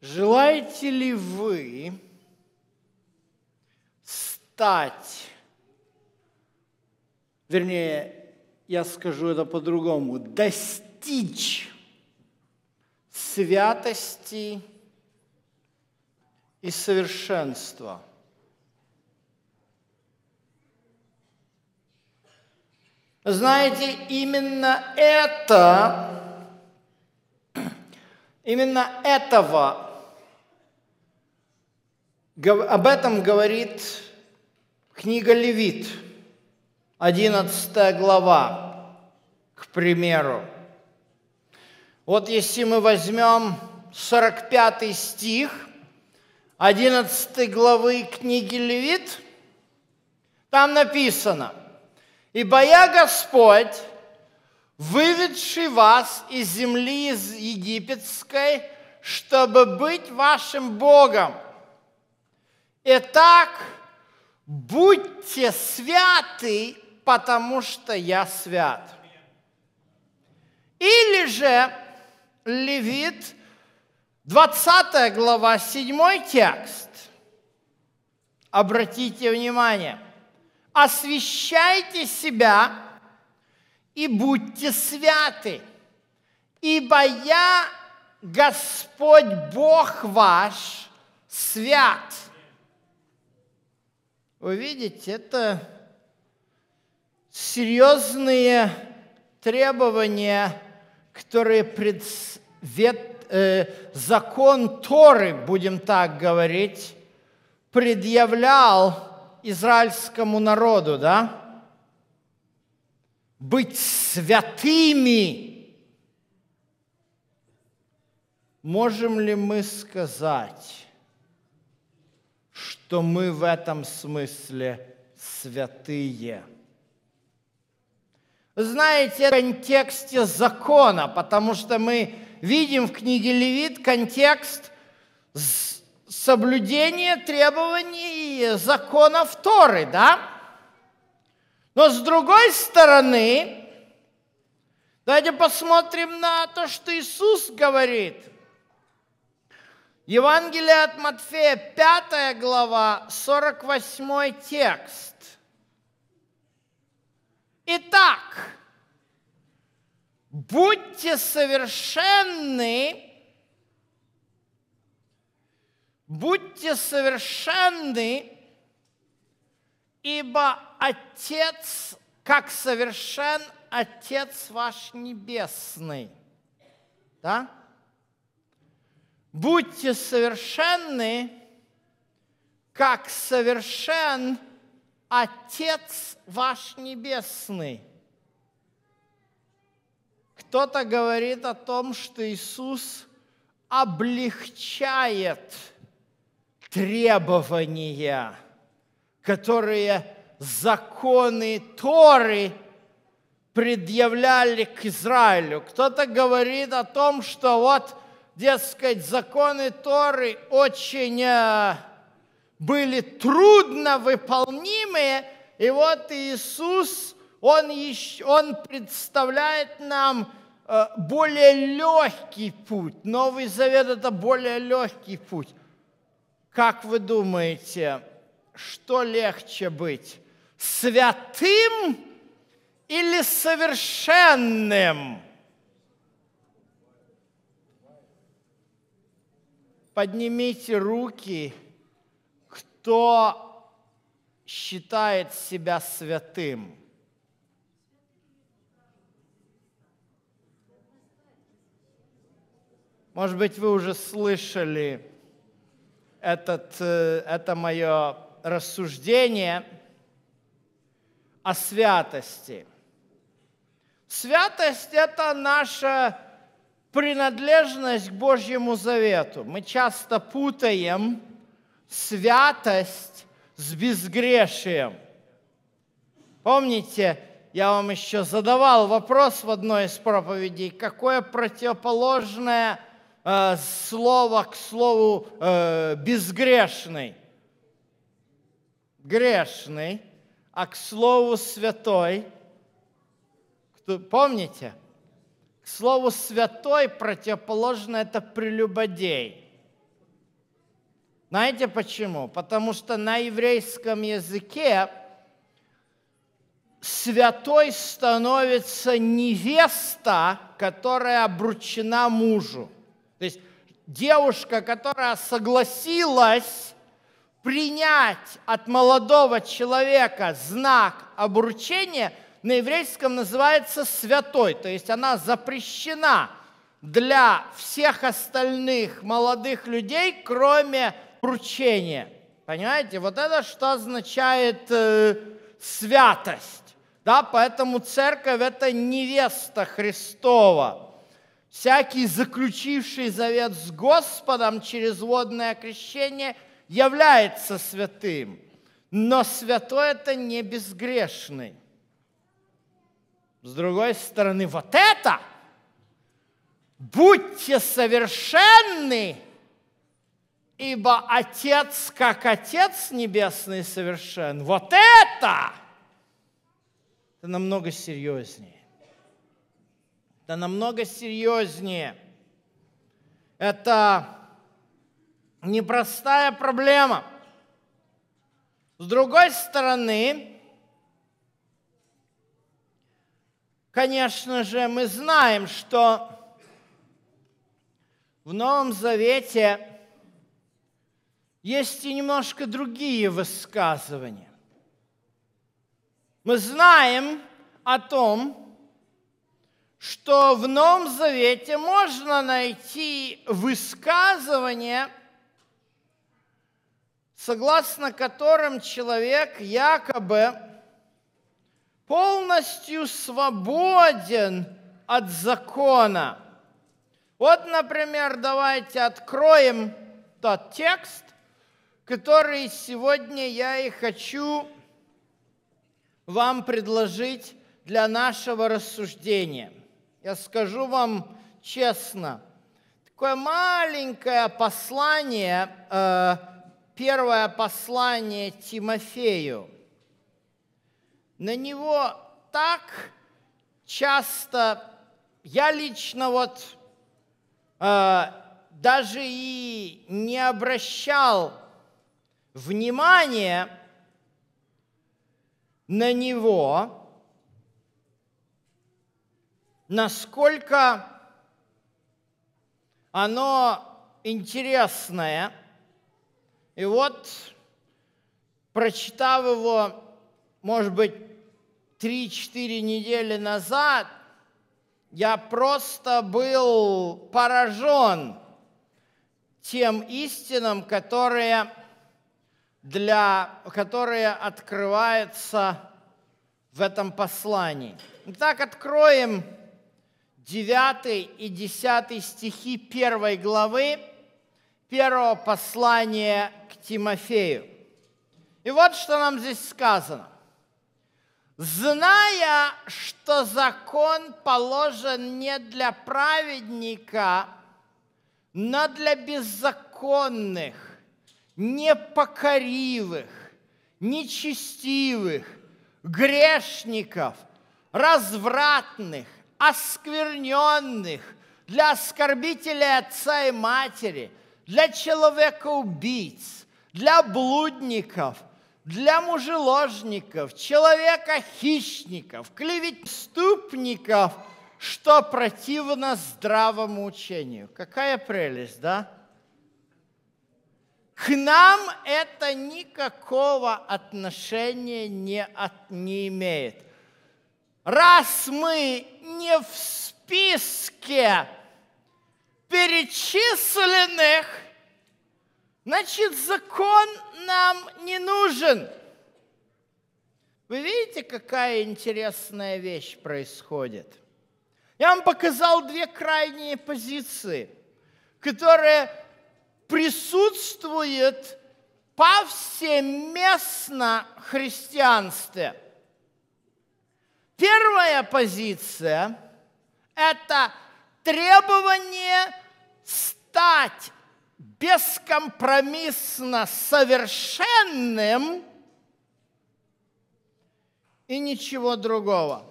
Желаете ли вы стать, вернее, я скажу это по-другому, достичь святости и совершенства? Знаете, именно это, именно этого об этом говорит книга Левит, 11 глава, к примеру. Вот если мы возьмем 45 стих 11 главы книги Левит, там написано, «Ибо я Господь, выведший вас из земли египетской, чтобы быть вашим Богом». Итак, будьте святы, потому что я свят. Или же Левит, 20 глава, 7 текст. Обратите внимание. Освящайте себя и будьте святы, ибо я, Господь Бог ваш, свят – вы видите, это серьезные требования, которые предвет, э, закон Торы, будем так говорить, предъявлял израильскому народу, да? Быть святыми. Можем ли мы сказать, что мы в этом смысле святые. Знаете, в контексте закона, потому что мы видим в книге Левит контекст соблюдения требований законов Торы, да? Но с другой стороны, давайте посмотрим на то, что Иисус говорит – Евангелие от Матфея, 5 глава, 48 текст. Итак, будьте совершенны, будьте совершенны, ибо Отец, как совершен Отец ваш Небесный. Да? Будьте совершенны, как совершен Отец ваш Небесный. Кто-то говорит о том, что Иисус облегчает требования, которые законы Торы предъявляли к Израилю. Кто-то говорит о том, что вот дескать, законы Торы очень э, были трудно выполнимые, и вот Иисус, Он, еще, он представляет нам э, более легкий путь. Новый Завет – это более легкий путь. Как вы думаете, что легче быть? Святым или совершенным? Поднимите руки, кто считает себя святым. Может быть, вы уже слышали этот, э, это мое рассуждение о святости. Святость – это наша принадлежность к Божьему Завету. Мы часто путаем святость с безгрешием. Помните, я вам еще задавал вопрос в одной из проповедей, какое противоположное э, слово к слову э, безгрешный? Грешный, а к слову святой. Кто, помните? Слову «святой» противоположно это «прелюбодей». Знаете почему? Потому что на еврейском языке святой становится невеста, которая обручена мужу. То есть девушка, которая согласилась принять от молодого человека знак обручения, на еврейском называется святой, то есть она запрещена для всех остальных молодых людей, кроме вручения. Понимаете? Вот это что означает э, святость. Да, поэтому церковь – это невеста Христова. Всякий, заключивший завет с Господом через водное крещение, является святым. Но святой – это не безгрешный. С другой стороны, вот это – будьте совершенны – ибо Отец, как Отец Небесный совершен. Вот это! Это намного серьезнее. Это намного серьезнее. Это непростая проблема. С другой стороны, конечно же, мы знаем, что в Новом Завете есть и немножко другие высказывания. Мы знаем о том, что в Новом Завете можно найти высказывания, согласно которым человек якобы полностью свободен от закона. Вот, например, давайте откроем тот текст, который сегодня я и хочу вам предложить для нашего рассуждения. Я скажу вам честно, такое маленькое послание, э, первое послание Тимофею, на него так часто, я лично вот э, даже и не обращал внимание на него, насколько оно интересное. И вот, прочитав его, может быть, 3-4 недели назад, я просто был поражен тем истинам, которые для, которое открывается в этом послании. Итак, откроем 9 и 10 стихи первой главы первого послания к Тимофею. И вот что нам здесь сказано. «Зная, что закон положен не для праведника, но для беззаконных, непокоривых, нечестивых, грешников, развратных, оскверненных, для оскорбителей отца и матери, для человека-убийц, для блудников, для мужеложников, человека-хищников, клеветступников, что противно здравому учению. Какая прелесть, да? К нам это никакого отношения не, от, не имеет. Раз мы не в списке перечисленных, значит, закон нам не нужен. Вы видите, какая интересная вещь происходит? Я вам показал две крайние позиции, которые присутствует повсеместно христианстве. Первая позиция – это требование стать бескомпромиссно совершенным и ничего другого.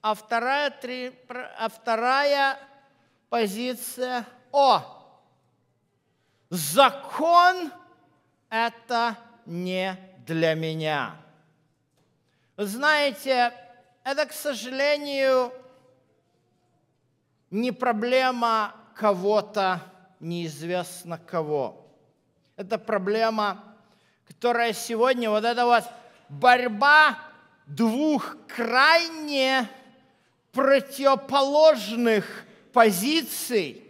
А вторая, три, а вторая позиция – о, закон это не для меня. Знаете, это, к сожалению, не проблема кого-то, неизвестно кого. Это проблема, которая сегодня, вот эта вот борьба двух крайне противоположных позиций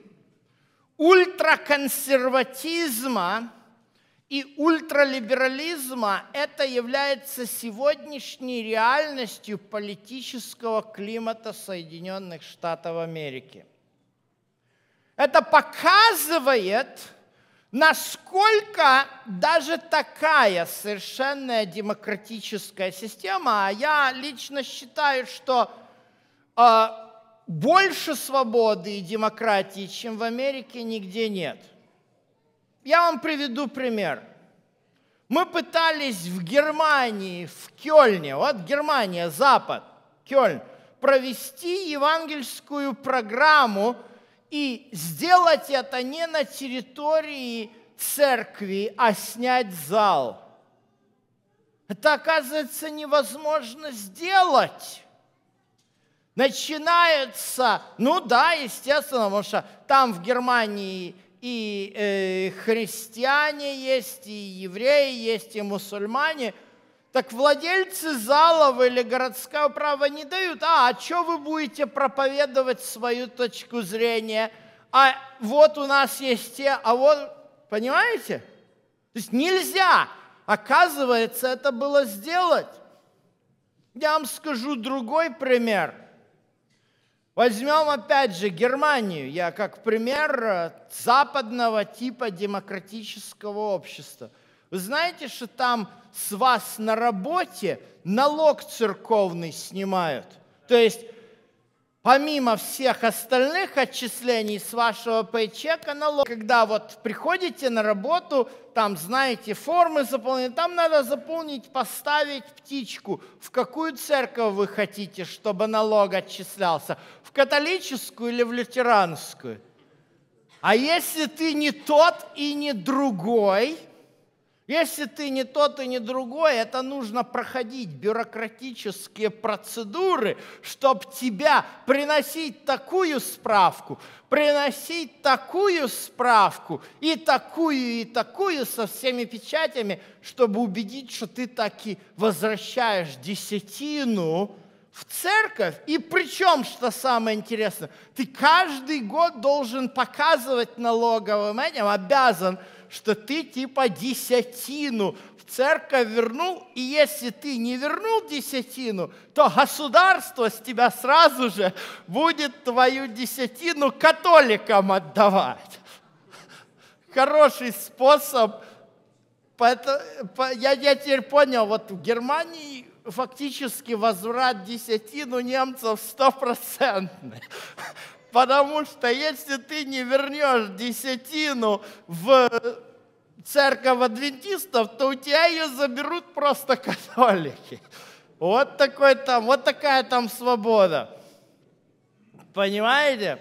ультраконсерватизма и ультралиберализма это является сегодняшней реальностью политического климата Соединенных Штатов Америки. Это показывает, насколько даже такая совершенная демократическая система, а я лично считаю, что э, больше свободы и демократии, чем в Америке, нигде нет. Я вам приведу пример. Мы пытались в Германии, в Кёльне, вот Германия, Запад, Кёльн, провести евангельскую программу и сделать это не на территории церкви, а снять зал. Это, оказывается, невозможно сделать. Начинается, ну да, естественно, потому что там в Германии и э, христиане есть, и евреи есть, и мусульмане – так владельцы залов или городского права не дают, а, а что вы будете проповедовать свою точку зрения? А вот у нас есть те, а вот, понимаете? То есть нельзя, оказывается, это было сделать. Я вам скажу другой пример. Возьмем опять же Германию, я как пример э, западного типа демократического общества. Вы знаете, что там с вас на работе налог церковный снимают. То есть помимо всех остальных отчислений с вашего пейчека налог, когда вот приходите на работу, там, знаете, формы заполнить, там надо заполнить, поставить птичку, в какую церковь вы хотите, чтобы налог отчислялся, в католическую или в лютеранскую. А если ты не тот и не другой – если ты не тот и не другой, это нужно проходить бюрократические процедуры, чтобы тебя приносить такую справку, приносить такую справку и такую, и такую со всеми печатями, чтобы убедить, что ты таки возвращаешь десятину в церковь. И причем, что самое интересное, ты каждый год должен показывать налоговым этим, обязан – что ты типа десятину в церковь вернул, и если ты не вернул десятину, то государство с тебя сразу же будет твою десятину католикам отдавать. Хороший способ. Я, теперь понял, вот в Германии фактически возврат десятину немцев стопроцентный. Потому что если ты не вернешь десятину в церковь адвентистов, то у тебя ее заберут просто католики. Вот такой там, вот такая там свобода. Понимаете?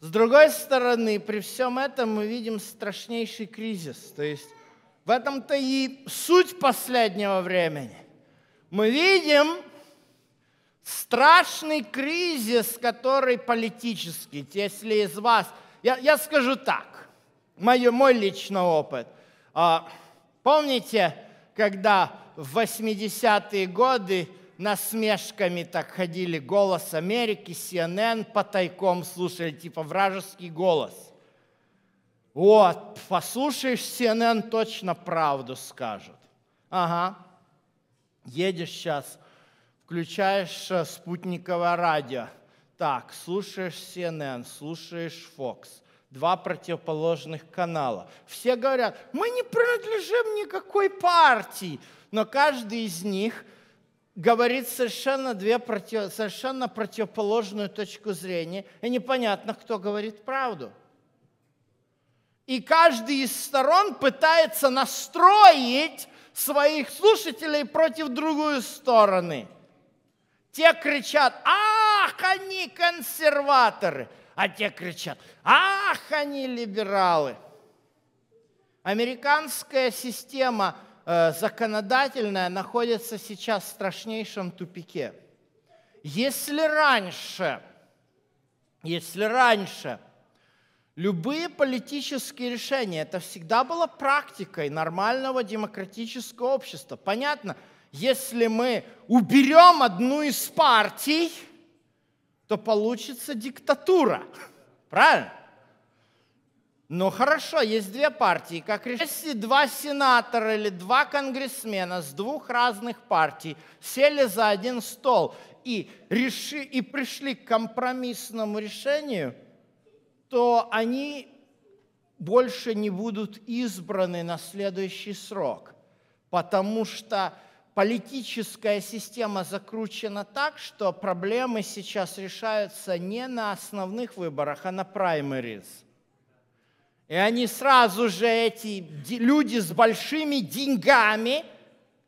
С другой стороны, при всем этом мы видим страшнейший кризис. То есть в этом-то и суть последнего времени. Мы видим, страшный кризис, который политический. Если из вас... Я, я скажу так, мой, мой личный опыт. А, помните, когда в 80-е годы насмешками так ходили «Голос Америки», CNN по тайком слушали, типа вражеский голос. Вот, послушаешь CNN, точно правду скажут. Ага, едешь сейчас включаешь э, спутниковое радио. Так, слушаешь CNN, слушаешь Fox. Два противоположных канала. Все говорят, мы не принадлежим никакой партии. Но каждый из них говорит совершенно, две против, совершенно противоположную точку зрения. И непонятно, кто говорит правду. И каждый из сторон пытается настроить своих слушателей против другой стороны. Те кричат, ах, они консерваторы, а те кричат, ах, они либералы. Американская система э, законодательная находится сейчас в страшнейшем тупике. Если раньше, если раньше любые политические решения, это всегда было практикой нормального демократического общества. Понятно, если мы уберем одну из партий, то получится диктатура. Правильно? Ну хорошо, есть две партии. Как если два сенатора или два конгрессмена с двух разных партий сели за один стол и, реши, и пришли к компромиссному решению, то они больше не будут избраны на следующий срок, потому что политическая система закручена так, что проблемы сейчас решаются не на основных выборах, а на праймерис. И они сразу же, эти люди с большими деньгами,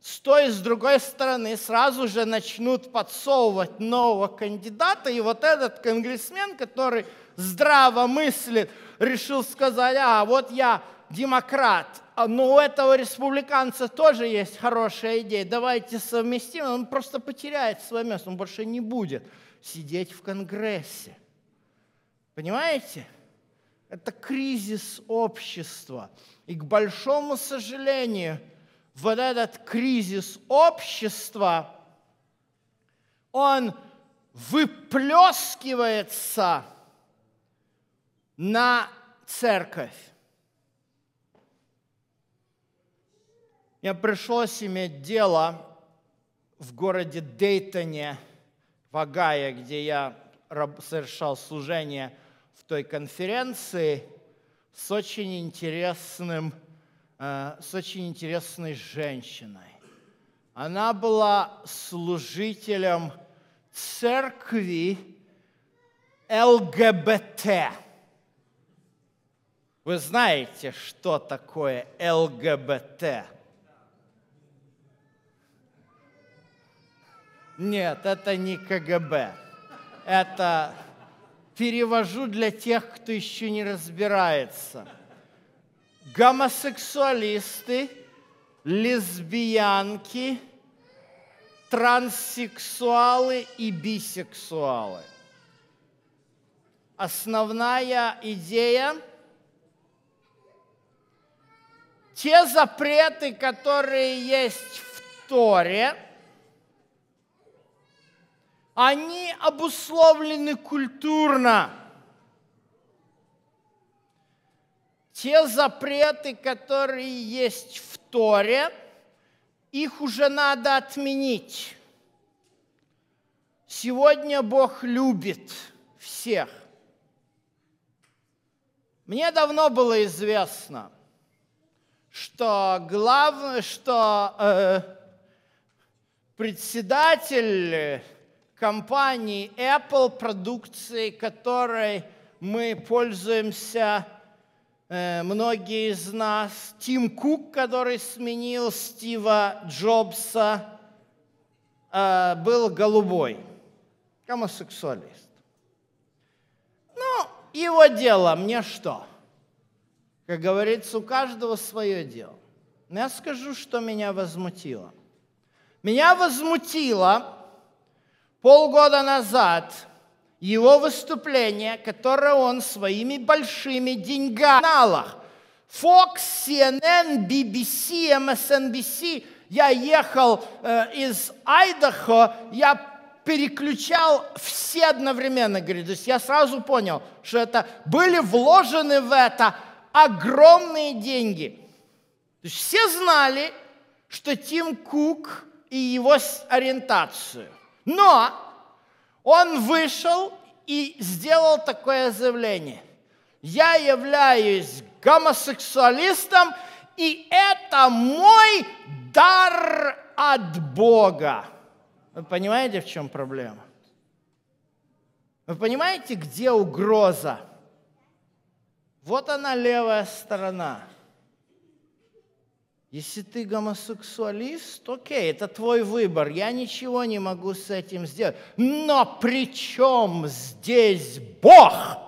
с той и с другой стороны, сразу же начнут подсовывать нового кандидата. И вот этот конгрессмен, который здраво мыслит, решил сказать, а вот я демократ, но у этого республиканца тоже есть хорошая идея, давайте совместим, он просто потеряет свое место, он больше не будет сидеть в Конгрессе. Понимаете? Это кризис общества. И к большому сожалению, вот этот кризис общества, он выплескивается на церковь. Мне пришлось иметь дело в городе Дейтоне, в Огайо, где я совершал служение в той конференции с очень интересным, э, с очень интересной женщиной. Она была служителем церкви ЛГБТ. Вы знаете, что такое ЛГБТ? Нет, это не КГБ. Это перевожу для тех, кто еще не разбирается. Гомосексуалисты, лесбиянки, транссексуалы и бисексуалы. Основная идея – те запреты, которые есть в Торе – они обусловлены культурно. Те запреты, которые есть в Торе, их уже надо отменить. Сегодня Бог любит всех. Мне давно было известно, что главное, что э, председатель компании Apple, продукции которой мы пользуемся, э, многие из нас. Тим Кук, который сменил Стива Джобса, э, был голубой, гомосексуалист. Ну, его дело, мне что? Как говорится, у каждого свое дело. Но я скажу, что меня возмутило. Меня возмутило, полгода назад его выступление, которое он своими большими деньгами Fox, CNN, BBC, MSNBC. Я ехал э, из Айдахо, я переключал все одновременно, говорит. То есть я сразу понял, что это были вложены в это огромные деньги. То есть все знали, что Тим Кук и его ориентацию. Но он вышел и сделал такое заявление. Я являюсь гомосексуалистом, и это мой дар от Бога. Вы понимаете, в чем проблема? Вы понимаете, где угроза? Вот она левая сторона – если ты гомосексуалист, окей, это твой выбор, я ничего не могу с этим сделать. Но при чем здесь Бог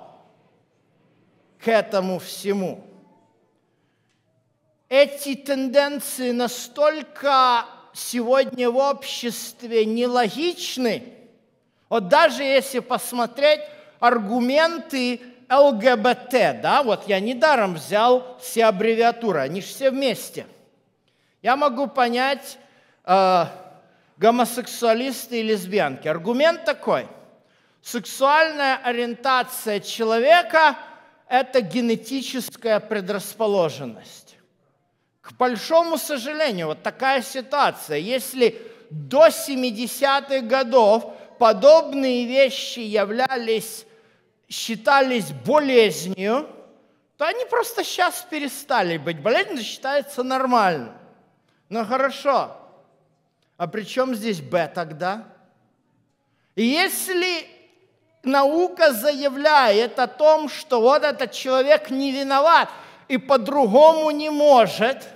к этому всему? эти тенденции настолько сегодня в обществе нелогичны. Вот даже если посмотреть аргументы ЛГБТ, да, вот я недаром взял все аббревиатуры, они же все вместе. Я могу понять э, гомосексуалисты и лесбиянки. Аргумент такой. Сексуальная ориентация человека – это генетическая предрасположенность. К большому сожалению, вот такая ситуация. Если до 70-х годов подобные вещи являлись считались болезнью, то они просто сейчас перестали быть. Болезнь считается нормальным. Ну хорошо. А при чем здесь Б тогда? Если наука заявляет о том, что вот этот человек не виноват и по-другому не может,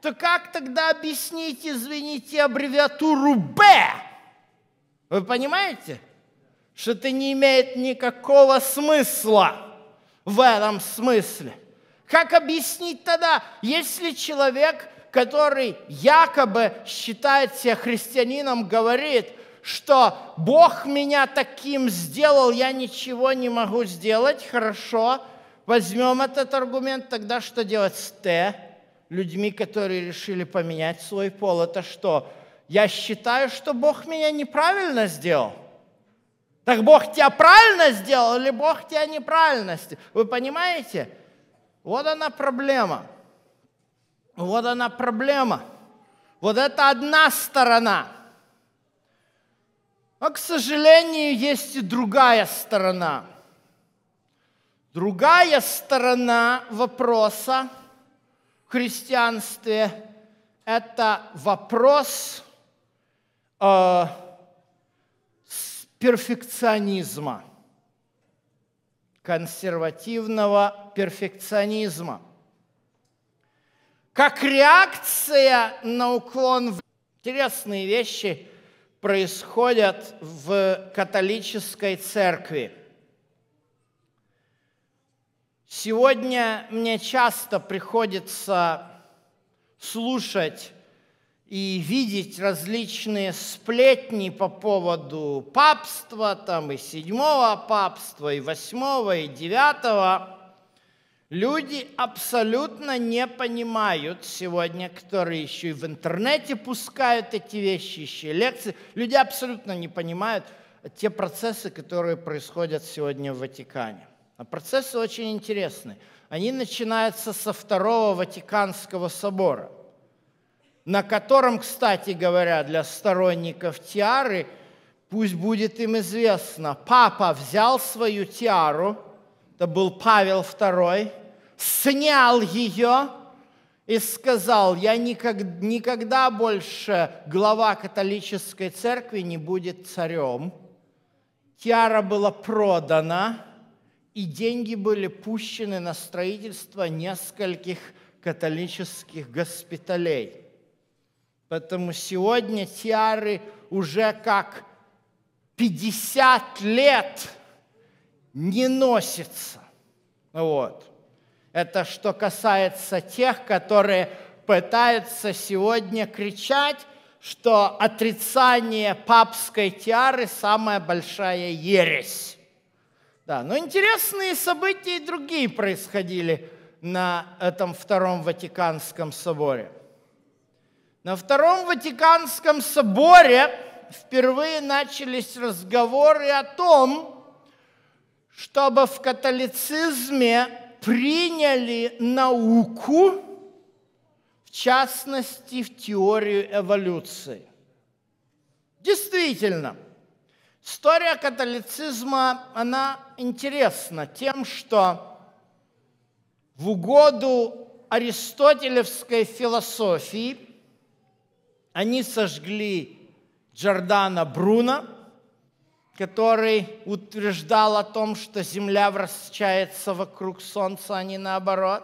то как тогда объяснить, извините, аббревиатуру Б? Вы понимаете? что это не имеет никакого смысла в этом смысле. Как объяснить тогда, если человек, который якобы считает себя христианином, говорит, что Бог меня таким сделал, я ничего не могу сделать, хорошо, возьмем этот аргумент, тогда что делать с Т, людьми, которые решили поменять свой пол? Это что? Я считаю, что Бог меня неправильно сделал. Так Бог тебя правильно сделал или Бог тебя неправильно сделал? Вы понимаете? Вот она проблема. Вот она проблема. Вот это одна сторона. Но, к сожалению, есть и другая сторона. Другая сторона вопроса в христианстве – это вопрос э, перфекционизма, консервативного перфекционизма. Как реакция на уклон в интересные вещи происходят в католической церкви. Сегодня мне часто приходится слушать и видеть различные сплетни по поводу папства, там и седьмого папства, и восьмого, и девятого, люди абсолютно не понимают сегодня, которые еще и в интернете пускают эти вещи, еще лекции, люди абсолютно не понимают те процессы, которые происходят сегодня в Ватикане. А процессы очень интересны. Они начинаются со Второго Ватиканского собора – на котором, кстати говоря, для сторонников тиары, пусть будет им известно, папа взял свою тиару, это был Павел II, снял ее и сказал, я никогда, никогда больше глава католической церкви не будет царем. Тиара была продана, и деньги были пущены на строительство нескольких католических госпиталей. Поэтому сегодня тиары уже как 50 лет не носятся. Вот. Это что касается тех, которые пытаются сегодня кричать, что отрицание папской тиары – самая большая ересь. Да, но интересные события и другие происходили на этом Втором Ватиканском соборе – на Втором Ватиканском соборе впервые начались разговоры о том, чтобы в католицизме приняли науку, в частности, в теорию эволюции. Действительно, история католицизма, она интересна тем, что в угоду аристотелевской философии – они сожгли Джордана Бруно, который утверждал о том, что Земля вращается вокруг Солнца, а не наоборот.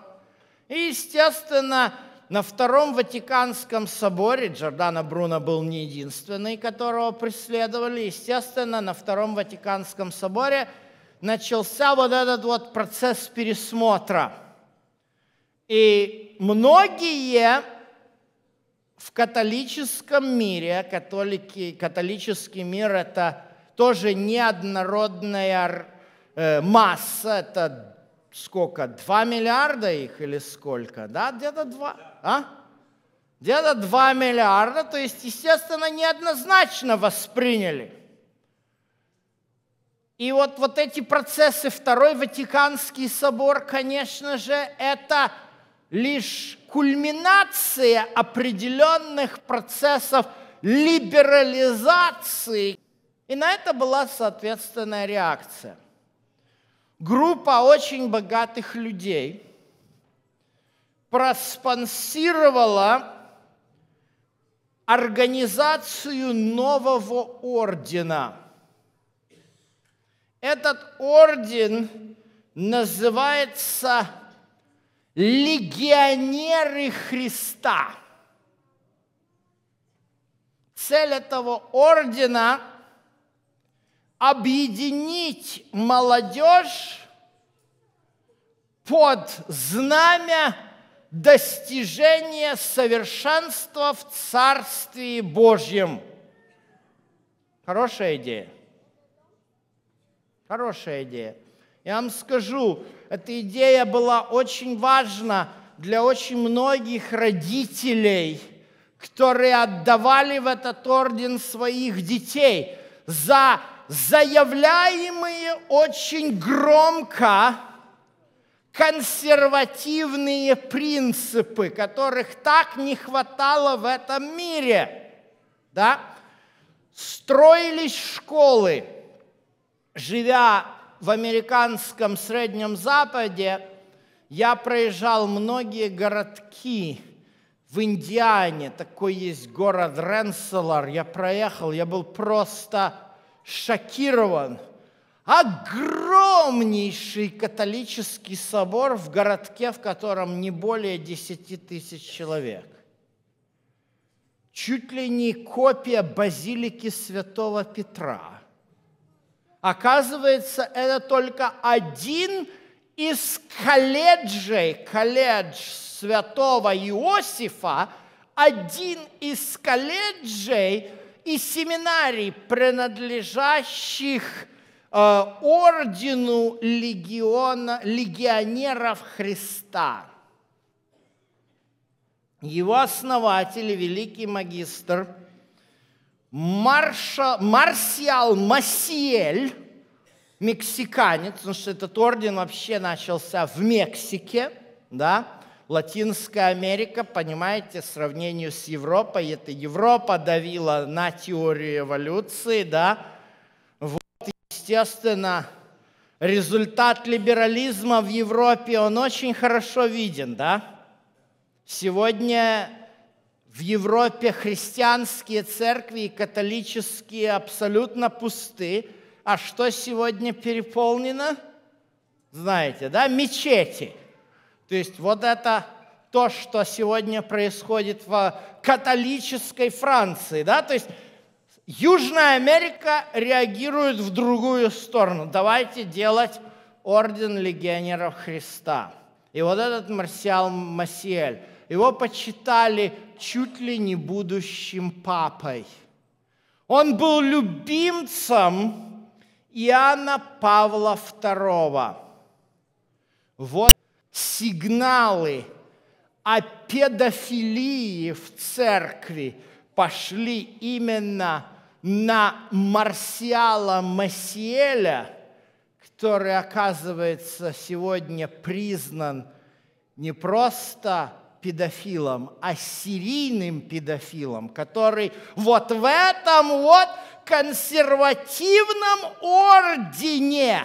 И, естественно, на Втором Ватиканском соборе Джордано Бруно был не единственный, которого преследовали. Естественно, на Втором Ватиканском соборе начался вот этот вот процесс пересмотра. И многие в католическом мире, католики, католический мир – это тоже неоднородная э, масса, это сколько, 2 миллиарда их или сколько, да, где-то 2, а? Где-то 2 миллиарда, то есть, естественно, неоднозначно восприняли. И вот, вот эти процессы, Второй Ватиканский собор, конечно же, это лишь кульминация определенных процессов либерализации. И на это была соответственная реакция. Группа очень богатых людей проспонсировала организацию нового ордена. Этот орден называется легионеры Христа. Цель этого ордена – объединить молодежь под знамя достижения совершенства в Царстве Божьем. Хорошая идея. Хорошая идея. Я вам скажу, эта идея была очень важна для очень многих родителей, которые отдавали в этот орден своих детей за заявляемые очень громко консервативные принципы, которых так не хватало в этом мире. Да? Строились школы, живя в американском Среднем Западе я проезжал многие городки в Индиане. Такой есть город Ренселар. Я проехал, я был просто шокирован. Огромнейший католический собор в городке, в котором не более 10 тысяч человек. Чуть ли не копия базилики святого Петра – Оказывается, это только один из колледжей, колледж святого Иосифа, один из колледжей и семинарий, принадлежащих э, ордену легиона, легионеров Христа. Его основатель, великий магистр – Марша, Марсиал Масиэль, мексиканец, потому что этот орден вообще начался в Мексике, да, Латинская Америка, понимаете, в сравнении с Европой, это Европа давила на теорию эволюции, да, вот, естественно, результат либерализма в Европе, он очень хорошо виден, да. Сегодня в Европе христианские церкви и католические абсолютно пусты. А что сегодня переполнено? Знаете, да? Мечети. То есть вот это то, что сегодня происходит в католической Франции, да? То есть Южная Америка реагирует в другую сторону. Давайте делать орден легионеров Христа. И вот этот Марсиал Масиэль, его почитали чуть ли не будущим папой. Он был любимцем Иоанна Павла II. Вот сигналы о педофилии в церкви пошли именно на Марсиала Масиэля, который, оказывается, сегодня признан не просто педофилом, а серийным педофилом, который вот в этом вот консервативном ордене,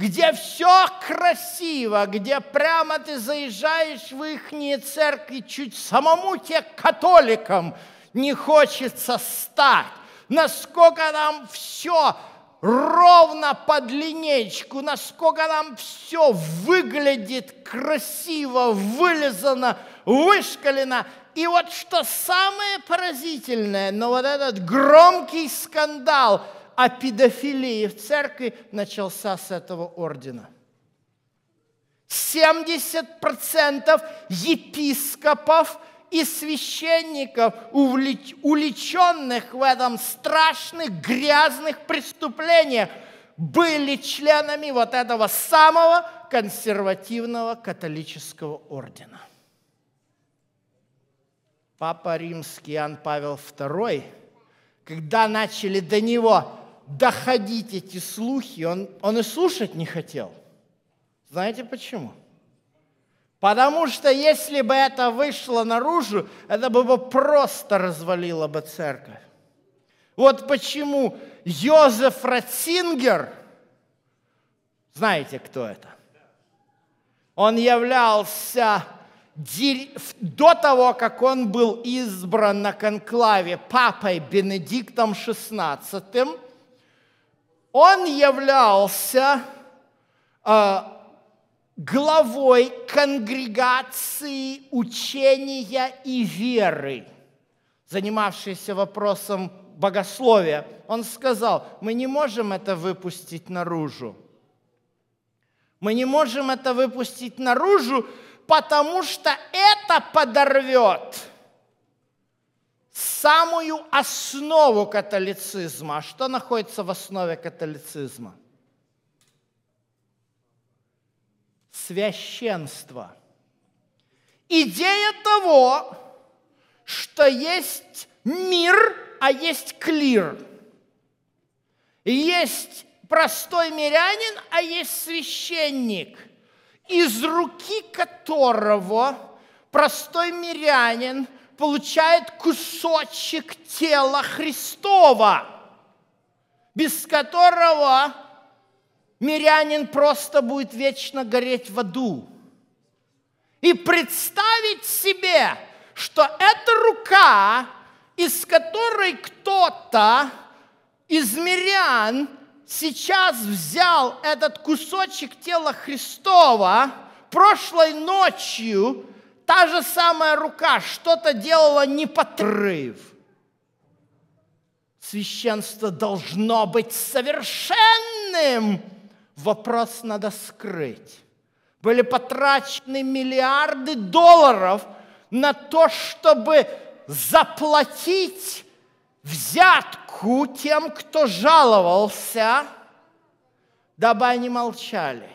где все красиво, где прямо ты заезжаешь в их церкви, чуть самому те католикам не хочется стать, насколько там все ровно под линейку, насколько там все выглядит красиво, вылезано, вышкалено. И вот что самое поразительное, но вот этот громкий скандал о педофилии в церкви начался с этого ордена. 70% епископов и священников, увлеченных в этом страшных грязных преступлениях, были членами вот этого самого консервативного католического ордена. Папа Римский Иоанн Павел II, когда начали до него доходить эти слухи, он, он и слушать не хотел. Знаете почему? Потому что если бы это вышло наружу, это бы просто развалило бы церковь. Вот почему Йозеф Ратцингер, знаете, кто это? Он являлся до того, как он был избран на конклаве папой Бенедиктом XVI, он являлся э, главой конгрегации учения и веры, занимавшейся вопросом богословия. Он сказал, мы не можем это выпустить наружу. Мы не можем это выпустить наружу, потому что это подорвет самую основу католицизма. А что находится в основе католицизма? Священство. Идея того, что есть мир, а есть клир. Есть простой мирянин, а есть священник – из руки которого простой мирянин получает кусочек тела Христова, без которого мирянин просто будет вечно гореть в аду. И представить себе, что эта рука, из которой кто-то из мирян сейчас взял этот кусочек тела Христова, прошлой ночью та же самая рука что-то делала не потрыв. Священство должно быть совершенным. Вопрос надо скрыть. Были потрачены миллиарды долларов на то, чтобы заплатить взятку тем, кто жаловался, дабы они молчали.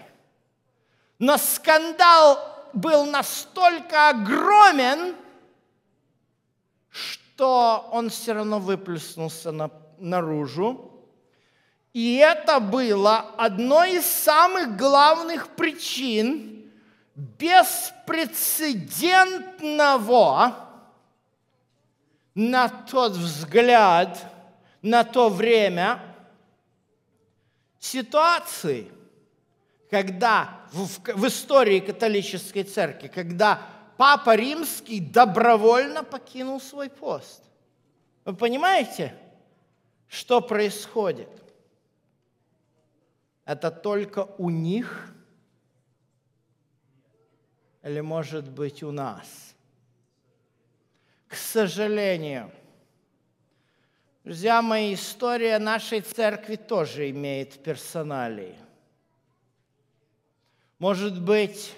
Но скандал был настолько огромен, что он все равно выплеснулся на, наружу. И это было одной из самых главных причин беспрецедентного на тот взгляд, на то время ситуации, когда в, в истории католической церкви, когда Папа Римский добровольно покинул свой пост. Вы понимаете, что происходит? Это только у них или, может быть, у нас? К сожалению, друзья мои, история нашей церкви тоже имеет персоналии. Может быть,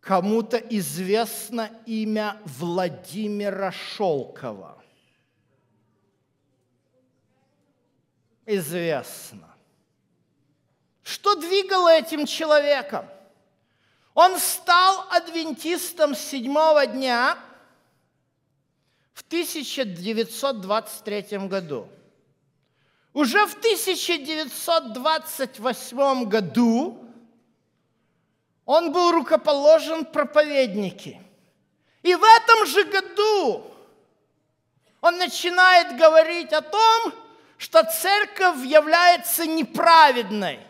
кому-то известно имя Владимира Шелкова. Известно. Что двигало этим человеком? Он стал адвентистом седьмого дня – в 1923 году. Уже в 1928 году он был рукоположен проповедники. И в этом же году он начинает говорить о том, что церковь является неправедной.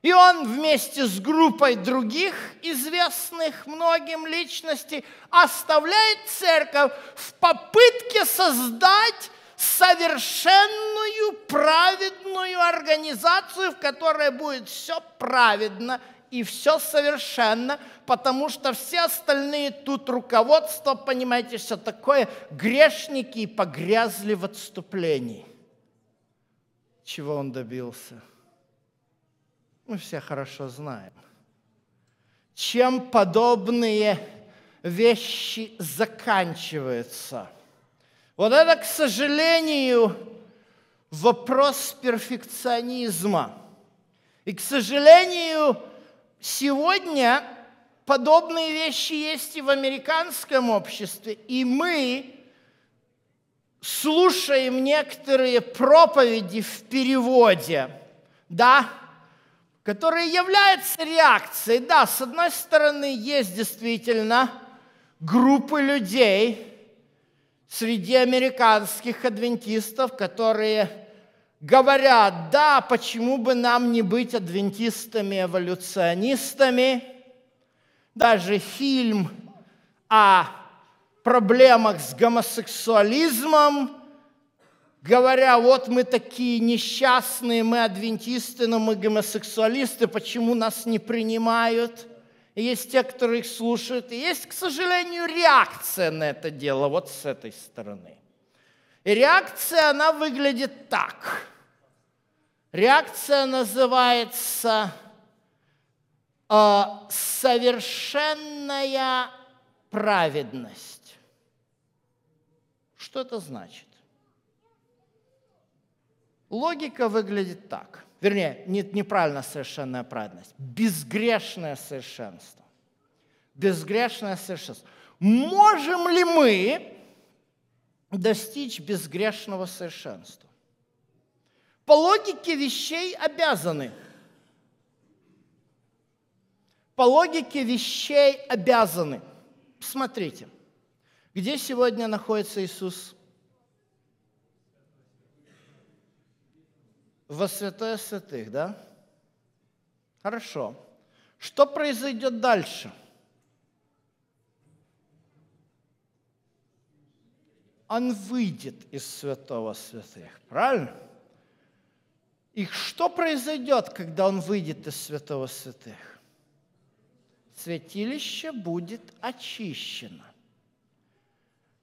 И он вместе с группой других известных многим личностей оставляет церковь в попытке создать совершенную праведную организацию, в которой будет все праведно и все совершенно, потому что все остальные тут руководство, понимаете, все такое, грешники и погрязли в отступлении. Чего он добился? Мы все хорошо знаем. чем подобные вещи заканчиваются. Вот это, к сожалению, вопрос перфекционизма. И, к сожалению, сегодня подобные вещи есть и в американском обществе, и мы слушаем некоторые проповеди в переводе, да, которые являются реакцией. Да, с одной стороны, есть действительно группы людей среди американских адвентистов, которые говорят, да, почему бы нам не быть адвентистами-эволюционистами. Даже фильм о проблемах с гомосексуализмом говоря, вот мы такие несчастные, мы адвентисты, но мы гомосексуалисты, почему нас не принимают? Есть те, которые их слушают. И есть, к сожалению, реакция на это дело вот с этой стороны. Реакция, она выглядит так. Реакция называется э, совершенная праведность. Что это значит? Логика выглядит так. Вернее, не, неправильно совершенная праведность. Безгрешное совершенство. Безгрешное совершенство. Можем ли мы достичь безгрешного совершенства? По логике вещей обязаны. По логике вещей обязаны. Смотрите, где сегодня находится Иисус во святое святых, да? Хорошо. Что произойдет дальше? Он выйдет из святого святых, правильно? И что произойдет, когда он выйдет из святого святых? Святилище будет очищено.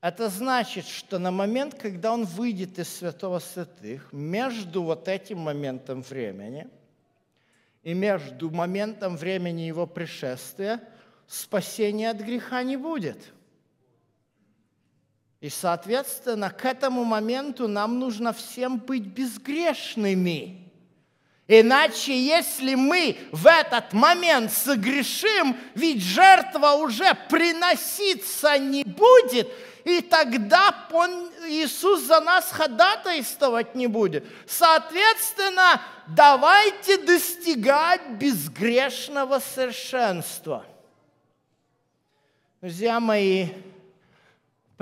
Это значит, что на момент, когда он выйдет из святого святых, между вот этим моментом времени и между моментом времени его пришествия спасения от греха не будет. И, соответственно, к этому моменту нам нужно всем быть безгрешными. Иначе, если мы в этот момент согрешим, ведь жертва уже приноситься не будет – и тогда он, Иисус за нас ходатайствовать не будет. Соответственно, давайте достигать безгрешного совершенства. Друзья мои,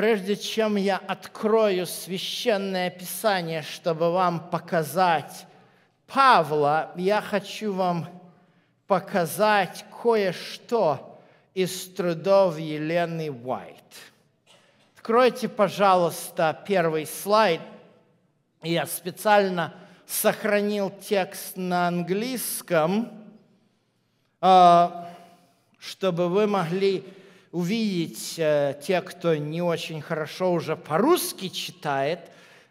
прежде чем я открою священное писание, чтобы вам показать Павла, я хочу вам показать кое-что из трудов Елены Уайт. Откройте, пожалуйста, первый слайд. Я специально сохранил текст на английском, а, чтобы вы могли увидеть э, те, кто не очень хорошо уже по-русски читает,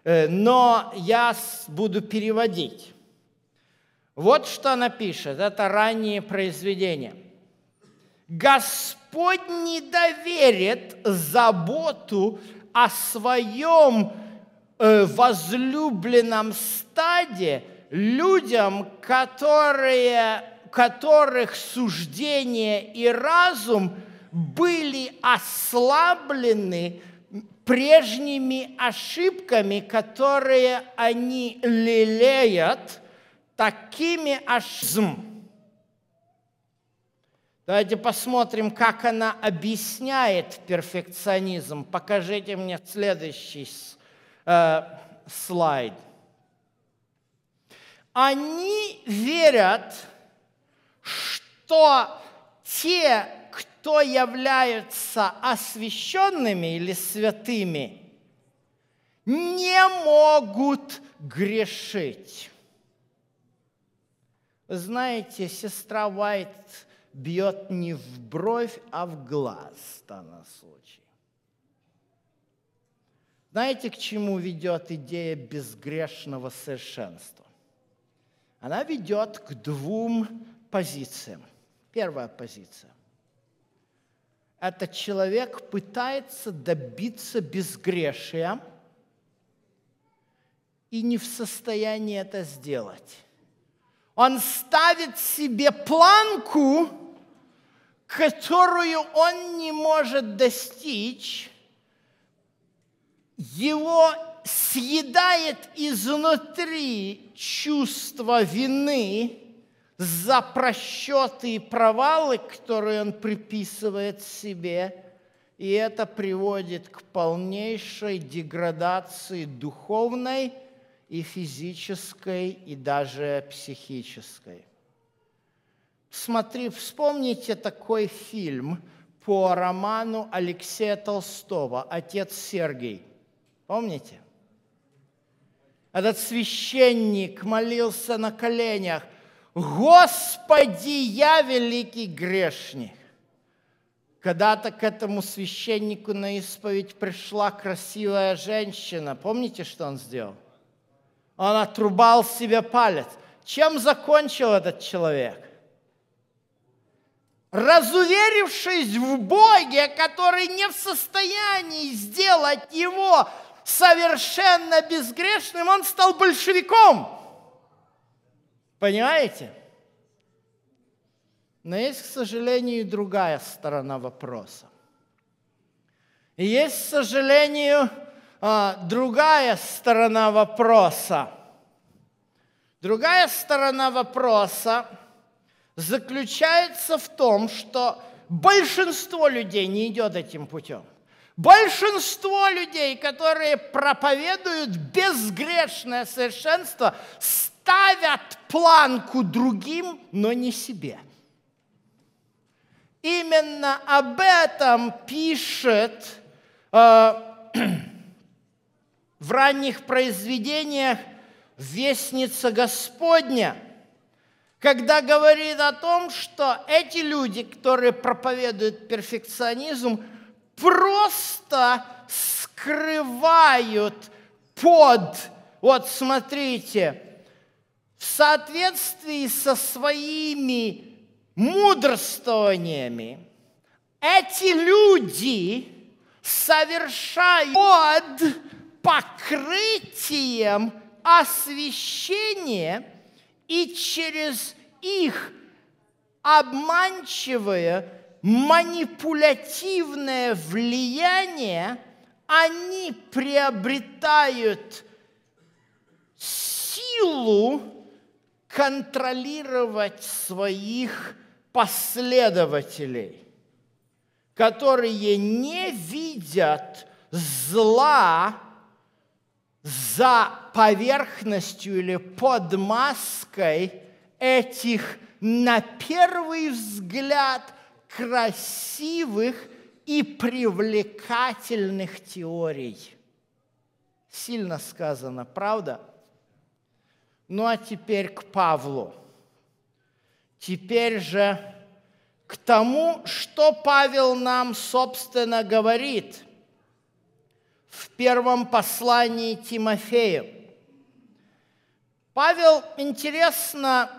э, но я буду переводить. Вот что она пишет, это раннее произведение. Господь не доверит заботу о своем э, возлюбленном стаде людям, которые, которых суждение и разум были ослаблены прежними ошибками, которые они лелеют, такими ошибками Давайте посмотрим, как она объясняет перфекционизм. Покажите мне следующий э, слайд. Они верят, что те, кто являются освященными или святыми, не могут грешить. знаете, сестра Уайт бьет не в бровь, а в глаз в данном случае. Знаете, к чему ведет идея безгрешного совершенства? Она ведет к двум позициям. Первая позиция. Этот человек пытается добиться безгрешия и не в состоянии это сделать. Он ставит себе планку, которую он не может достичь, его съедает изнутри чувство вины за просчеты и провалы, которые он приписывает себе, и это приводит к полнейшей деградации духовной и физической, и даже психической. Смотри, вспомните такой фильм по роману Алексея Толстого «Отец Сергей». Помните? Этот священник молился на коленях, «Господи, я великий грешник!» Когда-то к этому священнику на исповедь пришла красивая женщина. Помните, что он сделал? Он отрубал себе палец. Чем закончил этот человек? разуверившись в Боге, который не в состоянии сделать его совершенно безгрешным, он стал большевиком. Понимаете? Но есть, к сожалению, другая сторона вопроса. И есть, к сожалению, а, другая сторона вопроса. Другая сторона вопроса – заключается в том, что большинство людей не идет этим путем. Большинство людей, которые проповедуют безгрешное совершенство, ставят планку другим, но не себе. Именно об этом пишет э, в ранних произведениях Вестница Господня – когда говорит о том, что эти люди, которые проповедуют перфекционизм, просто скрывают под, вот смотрите, в соответствии со своими мудрствованиями, эти люди совершают под покрытием освящения – и через их обманчивое, манипулятивное влияние они приобретают силу контролировать своих последователей, которые не видят зла за поверхностью или под маской этих, на первый взгляд, красивых и привлекательных теорий. Сильно сказано, правда? Ну а теперь к Павлу. Теперь же к тому, что Павел нам, собственно, говорит – в первом послании Тимофею. Павел интересно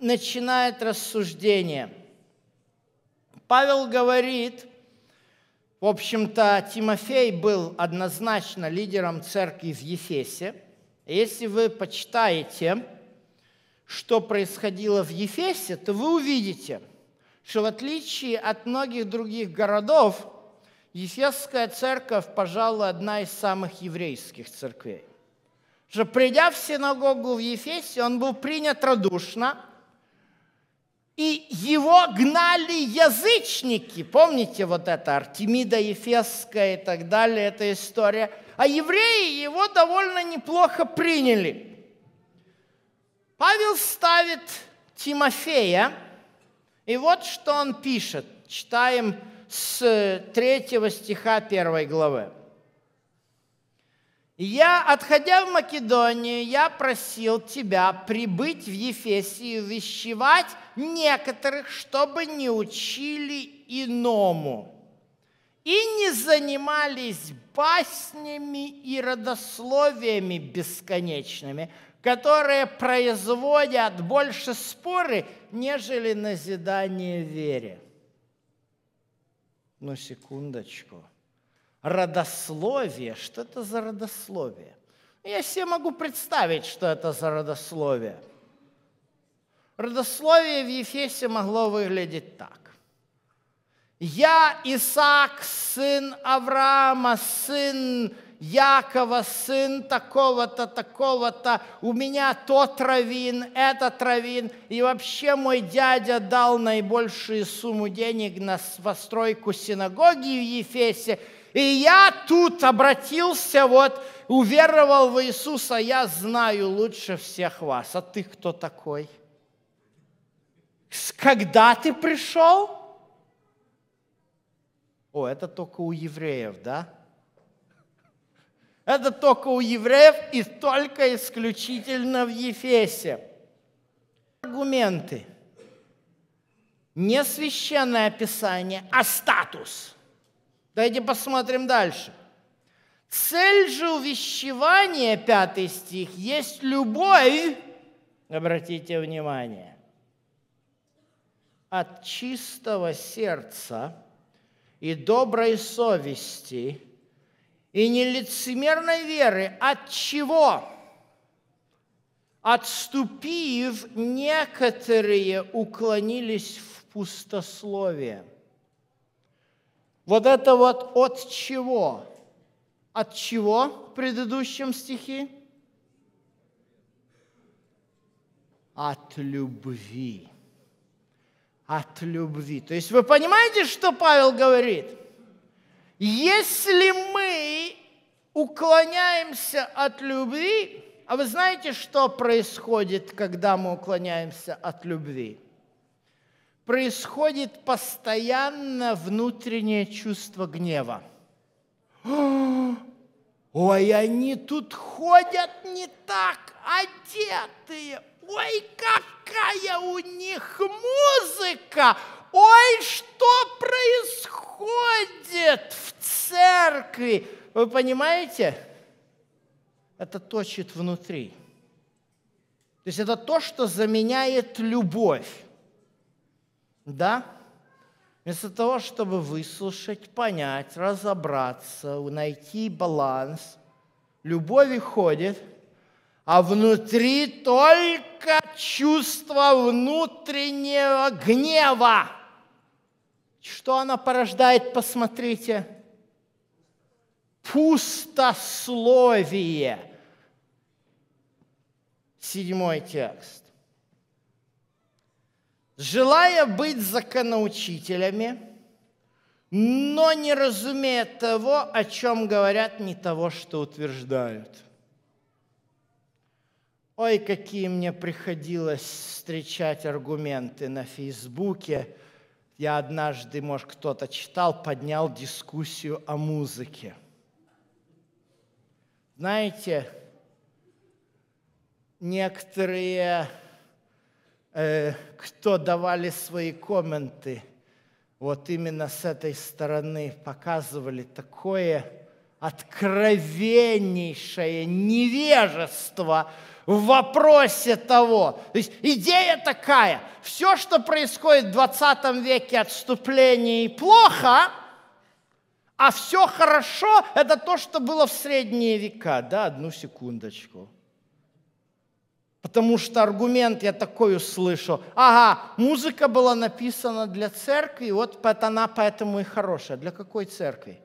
начинает рассуждение. Павел говорит, в общем-то, Тимофей был однозначно лидером церкви в Ефесе. Если вы почитаете, что происходило в Ефесе, то вы увидите, что в отличие от многих других городов, Ефесская церковь, пожалуй, одна из самых еврейских церквей. Что придя в синагогу в Ефесе, он был принят радушно, и его гнали язычники. Помните вот это Артемида Ефесская и так далее, эта история. А евреи его довольно неплохо приняли. Павел ставит Тимофея, и вот что он пишет. Читаем с третьего стиха первой главы. «Я, отходя в Македонию, я просил тебя прибыть в Ефесию, вещевать некоторых, чтобы не учили иному и не занимались баснями и родословиями бесконечными, которые производят больше споры, нежели назидание вере. Ну, секундочку. Родословие. Что это за родословие? Я себе могу представить, что это за родословие. Родословие в Ефесе могло выглядеть так. Я Исаак, сын Авраама, сын Якова, сын такого-то, такого-то, у меня тот равин, этот равин, и вообще мой дядя дал наибольшую сумму денег на постройку синагоги в Ефесе, и я тут обратился, вот, уверовал в Иисуса, я знаю лучше всех вас. А ты кто такой? Когда ты пришел? О, это только у евреев, да? Это только у евреев и только исключительно в Ефесе. Аргументы. Не священное описание, а статус. Давайте посмотрим дальше. Цель же увещевания, пятый стих, есть любовь, обратите внимание, от чистого сердца и доброй совести и нелицемерной веры. От чего? Отступив, некоторые уклонились в пустословие. Вот это вот от чего? От чего в предыдущем стихе? От любви. От любви. То есть вы понимаете, что Павел говорит? Если мы уклоняемся от любви, а вы знаете, что происходит, когда мы уклоняемся от любви? Происходит постоянно внутреннее чувство гнева. Ой, они тут ходят не так одетые. Ой, какая у них музыка! Ой, что происходит в церкви? Вы понимаете? Это точит внутри. То есть это то, что заменяет любовь. Да? Вместо того, чтобы выслушать, понять, разобраться, найти баланс, любовь ходит, а внутри только чувство внутреннего гнева. Что она порождает, посмотрите. Пустословие. Седьмой текст желая быть законоучителями, но не разумея того, о чем говорят, не того, что утверждают. Ой, какие мне приходилось встречать аргументы на Фейсбуке. Я однажды, может, кто-то читал, поднял дискуссию о музыке. Знаете, некоторые Э, кто давали свои комменты, вот именно с этой стороны показывали такое откровеннейшее невежество в вопросе того. То есть идея такая, все, что происходит в 20 веке отступление и плохо, а все хорошо, это то, что было в средние века. Да, одну секундочку. Потому что аргумент я такой услышу. Ага, музыка была написана для церкви, вот она поэтому и хорошая. Для какой церкви?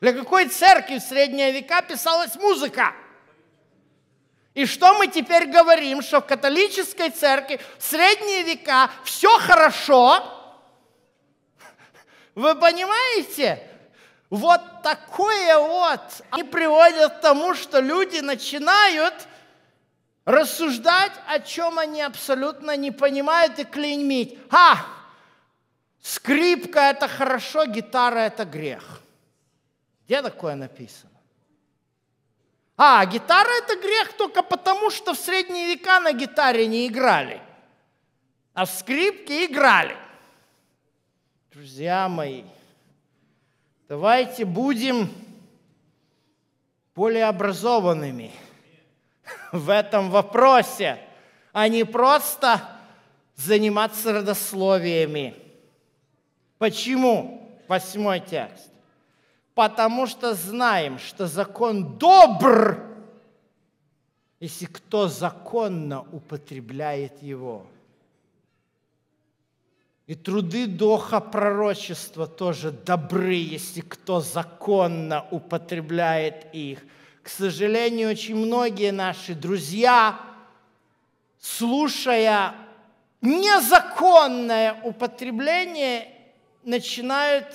Для какой церкви в средние века писалась музыка? И что мы теперь говорим, что в католической церкви в средние века все хорошо? Вы понимаете? Вот такое вот. Они приводят к тому, что люди начинают рассуждать, о чем они абсолютно не понимают и клеймить. А, скрипка – это хорошо, гитара – это грех. Где такое написано? А, гитара – это грех только потому, что в средние века на гитаре не играли, а в скрипке играли. Друзья мои, давайте будем более образованными – в этом вопросе, а не просто заниматься родословиями. Почему? Восьмой текст. Потому что знаем, что закон добр, если кто законно употребляет его. И труды Доха пророчества тоже добры, если кто законно употребляет их. К сожалению, очень многие наши друзья, слушая незаконное употребление, начинают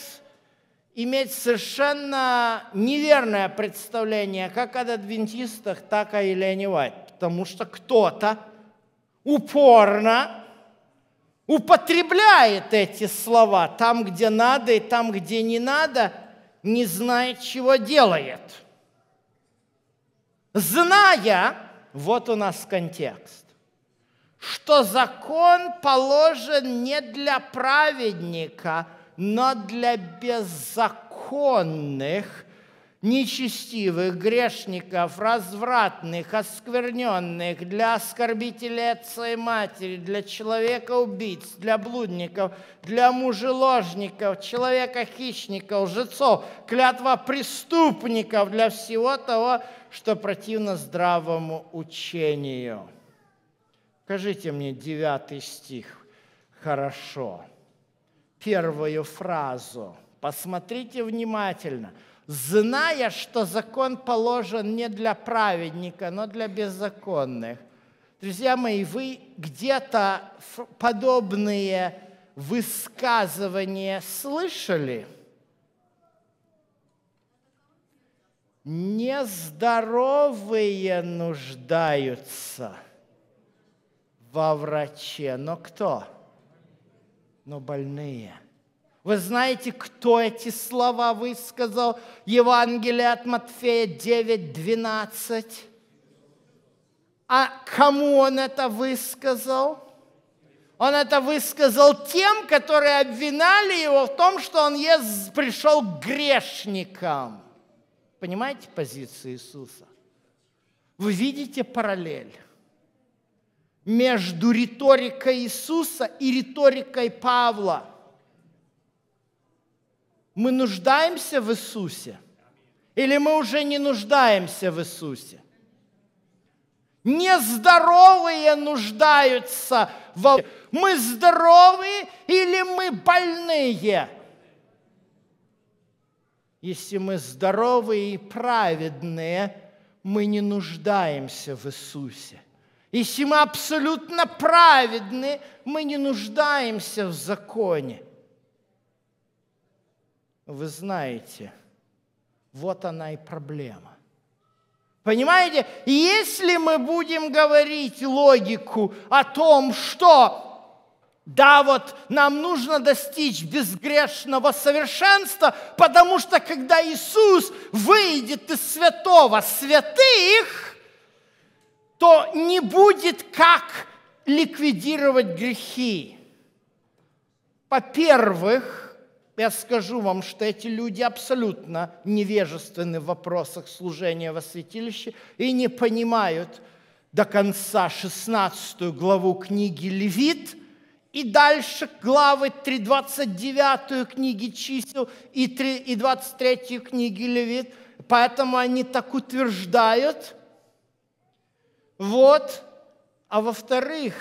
иметь совершенно неверное представление как о адвентистах, так и о Елене Уайт. Потому что кто-то упорно употребляет эти слова там, где надо, и там, где не надо, не знает, чего делает. Зная, вот у нас контекст, что закон положен не для праведника, но для беззаконных – нечестивых, грешников, развратных, оскверненных, для оскорбителей отца и матери, для человека-убийц, для блудников, для мужеложников, человека-хищников, лжецов, клятва преступников, для всего того, что противно здравому учению. Скажите мне девятый стих хорошо. Первую фразу. Посмотрите внимательно – зная, что закон положен не для праведника, но для беззаконных. Друзья мои, вы где-то подобные высказывания слышали? Нездоровые нуждаются во враче. Но кто? Но больные – вы знаете, кто эти слова высказал? Евангелие от Матфея 9, 12. А кому он это высказал? Он это высказал тем, которые обвиняли его в том, что он пришел к грешникам. Понимаете позицию Иисуса? Вы видите параллель между риторикой Иисуса и риторикой Павла – мы нуждаемся в Иисусе? Или мы уже не нуждаемся в Иисусе? Нездоровые нуждаются в... Мы здоровые или мы больные? Если мы здоровые и праведные, мы не нуждаемся в Иисусе. Если мы абсолютно праведны, мы не нуждаемся в законе вы знаете, вот она и проблема. Понимаете, если мы будем говорить логику о том, что да, вот нам нужно достичь безгрешного совершенства, потому что когда Иисус выйдет из святого святых, то не будет как ликвидировать грехи. Во-первых, я скажу вам, что эти люди абсолютно невежественны в вопросах служения во святилище и не понимают до конца 16 главу книги Левит и дальше главы 3, 29 книги чисел и, 3, и 23 книги Левит. Поэтому они так утверждают. Вот. А во-вторых,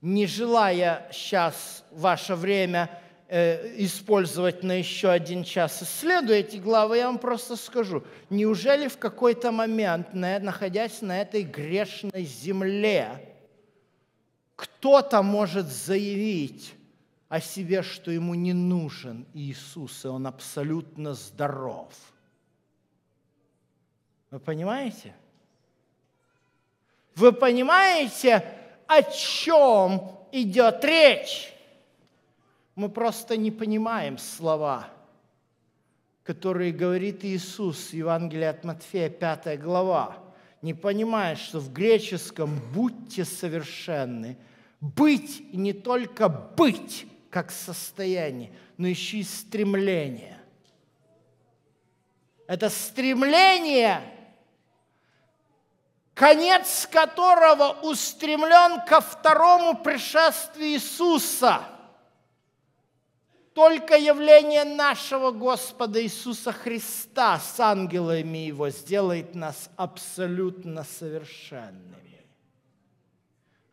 не желая сейчас ваше время – Э, использовать на еще один час, исследуя эти главы, я вам просто скажу, неужели в какой-то момент, находясь на этой грешной земле, кто-то может заявить о себе, что ему не нужен Иисус, и он абсолютно здоров. Вы понимаете? Вы понимаете, о чем идет речь? Мы просто не понимаем слова, которые говорит Иисус, Евангелие от Матфея, 5 глава. Не понимая, что в греческом «будьте совершенны», быть и не только быть как состояние, но еще и стремление. Это стремление, конец которого устремлен ко второму пришествию Иисуса – только явление нашего Господа Иисуса Христа с ангелами Его сделает нас абсолютно совершенными.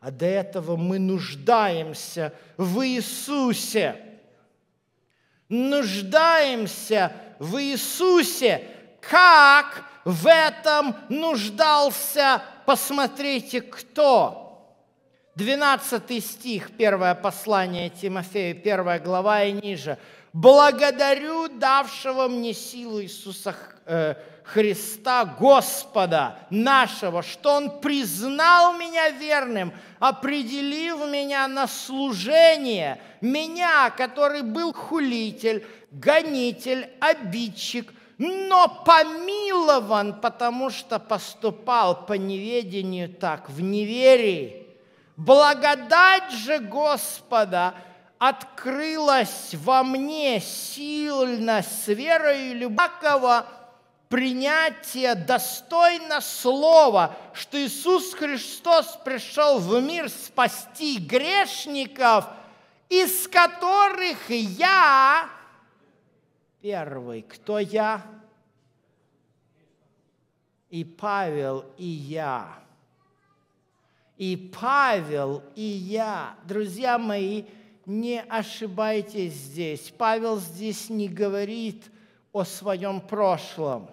А до этого мы нуждаемся в Иисусе. Нуждаемся в Иисусе. Как в этом нуждался, посмотрите, кто? 12 стих, первое послание Тимофею, первая глава и ниже. «Благодарю давшего мне силу Иисуса э, Христа, Господа нашего, что Он признал меня верным, определив меня на служение, меня, который был хулитель, гонитель, обидчик, но помилован, потому что поступал по неведению так, в неверии. Благодать же Господа открылась во мне сильно с верою любакого принятия достойно слова, что Иисус Христос пришел в мир спасти грешников, из которых я первый. Кто я? И Павел, и я и Павел, и я. Друзья мои, не ошибайтесь здесь. Павел здесь не говорит о своем прошлом.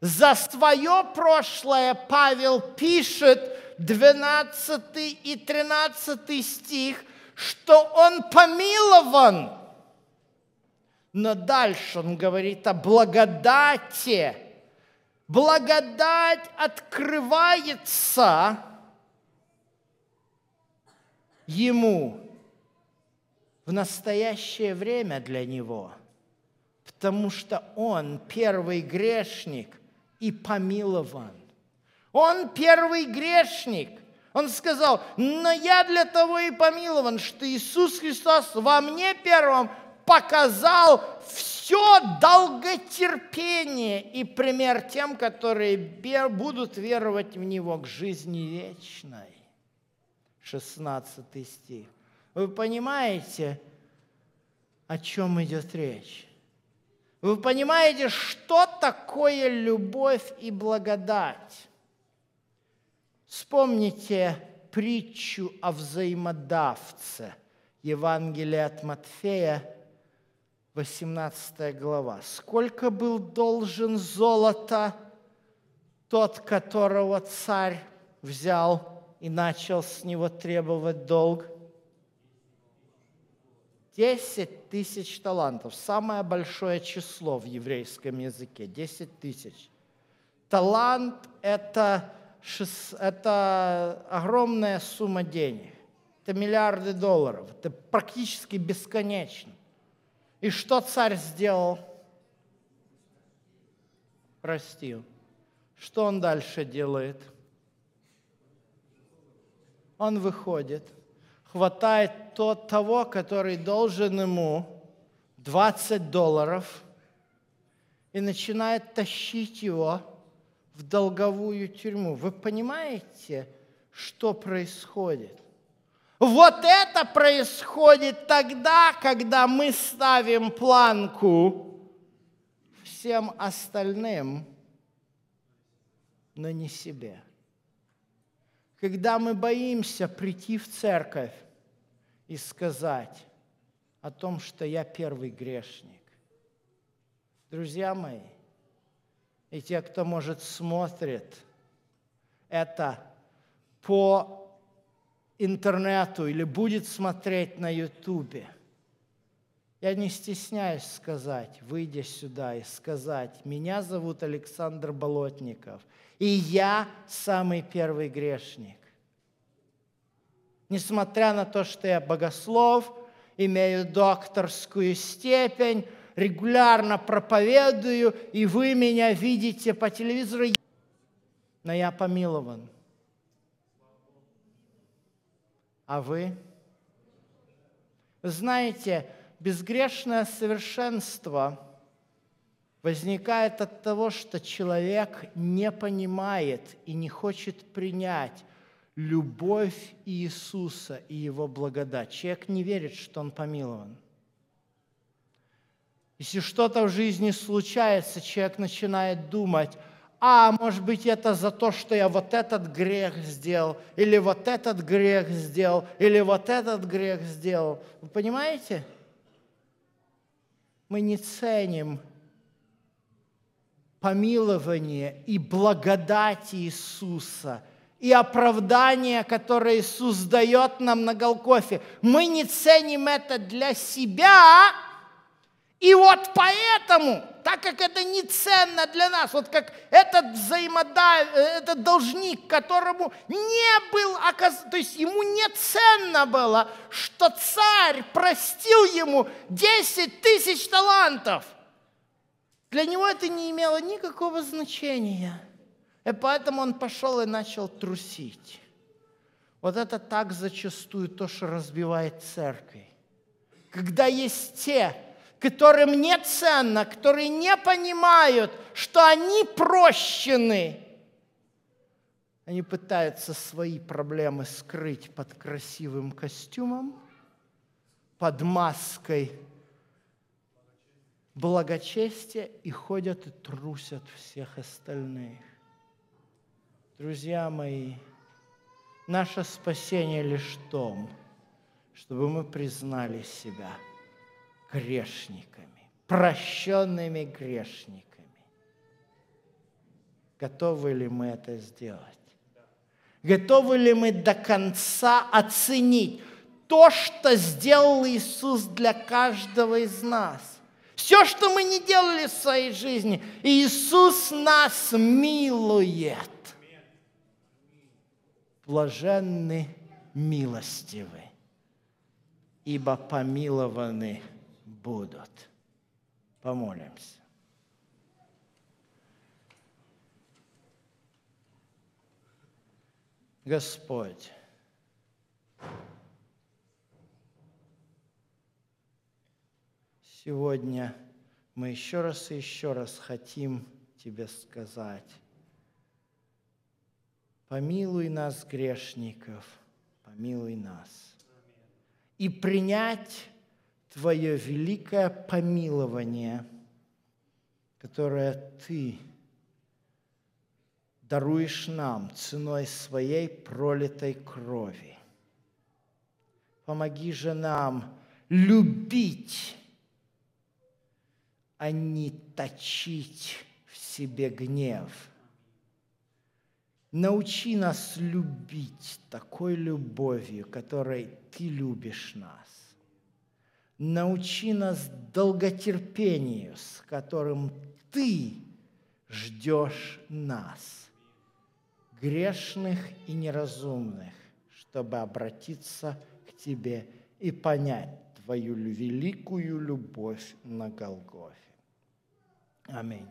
За свое прошлое Павел пишет 12 и 13 стих, что он помилован. Но дальше он говорит о благодати. Благодать открывается ему в настоящее время для него, потому что он первый грешник и помилован. Он первый грешник. Он сказал, но я для того и помилован, что Иисус Христос во мне первым показал все долготерпение и пример тем, которые будут веровать в Него к жизни вечной. 16 стих. Вы понимаете, о чем идет речь? Вы понимаете, что такое любовь и благодать? Вспомните притчу о взаимодавце. Евангелие от Матфея, 18 глава. Сколько был должен золота тот, которого царь взял и начал с него требовать долг? Десять тысяч талантов. Самое большое число в еврейском языке. Десять тысяч. Талант – это, это огромная сумма денег. Это миллиарды долларов. Это практически бесконечно. И что царь сделал? Простил. Что он дальше делает? – он выходит, хватает тот, того, который должен ему 20 долларов, и начинает тащить его в долговую тюрьму. Вы понимаете, что происходит? Вот это происходит тогда, когда мы ставим планку всем остальным, но не себе когда мы боимся прийти в церковь и сказать о том, что я первый грешник. Друзья мои, и те, кто, может, смотрит это по интернету или будет смотреть на ютубе, я не стесняюсь сказать, выйдя сюда и сказать, меня зовут Александр Болотников – и я самый первый грешник. Несмотря на то, что я богослов, имею докторскую степень, регулярно проповедую, и вы меня видите по телевизору, но я помилован. А вы? Знаете, безгрешное совершенство – возникает от того, что человек не понимает и не хочет принять любовь Иисуса и Его благодать. Человек не верит, что Он помилован. Если что-то в жизни случается, человек начинает думать, а, может быть, это за то, что я вот этот грех сделал, или вот этот грех сделал, или вот этот грех сделал. Вы понимаете? Мы не ценим помилование и благодать Иисуса и оправдание, которое Иисус дает нам на Голгофе. Мы не ценим это для себя, и вот поэтому, так как это не ценно для нас, вот как этот взаимода, этот должник, которому не был оказан, то есть ему не ценно было, что царь простил ему 10 тысяч талантов. Для него это не имело никакого значения. И поэтому он пошел и начал трусить. Вот это так зачастую то, что разбивает церковь. Когда есть те, которым не ценно, которые не понимают, что они прощены. Они пытаются свои проблемы скрыть под красивым костюмом, под маской благочестия и ходят и трусят всех остальных. Друзья мои, наше спасение лишь в том, чтобы мы признали себя – грешниками, прощенными грешниками. Готовы ли мы это сделать? Готовы ли мы до конца оценить то, что сделал Иисус для каждого из нас? Все, что мы не делали в своей жизни, Иисус нас милует. Блаженны милостивы, ибо помилованы будут. Помолимся. Господь, сегодня мы еще раз и еще раз хотим Тебе сказать, помилуй нас, грешников, помилуй нас. И принять Твое великое помилование, которое Ты даруешь нам ценой своей пролитой крови. Помоги же нам любить, а не точить в себе гнев. Научи нас любить такой любовью, которой Ты любишь нас. Научи нас долготерпению, с которым Ты ждешь нас, грешных и неразумных, чтобы обратиться к Тебе и понять Твою великую любовь на Голгофе. Аминь.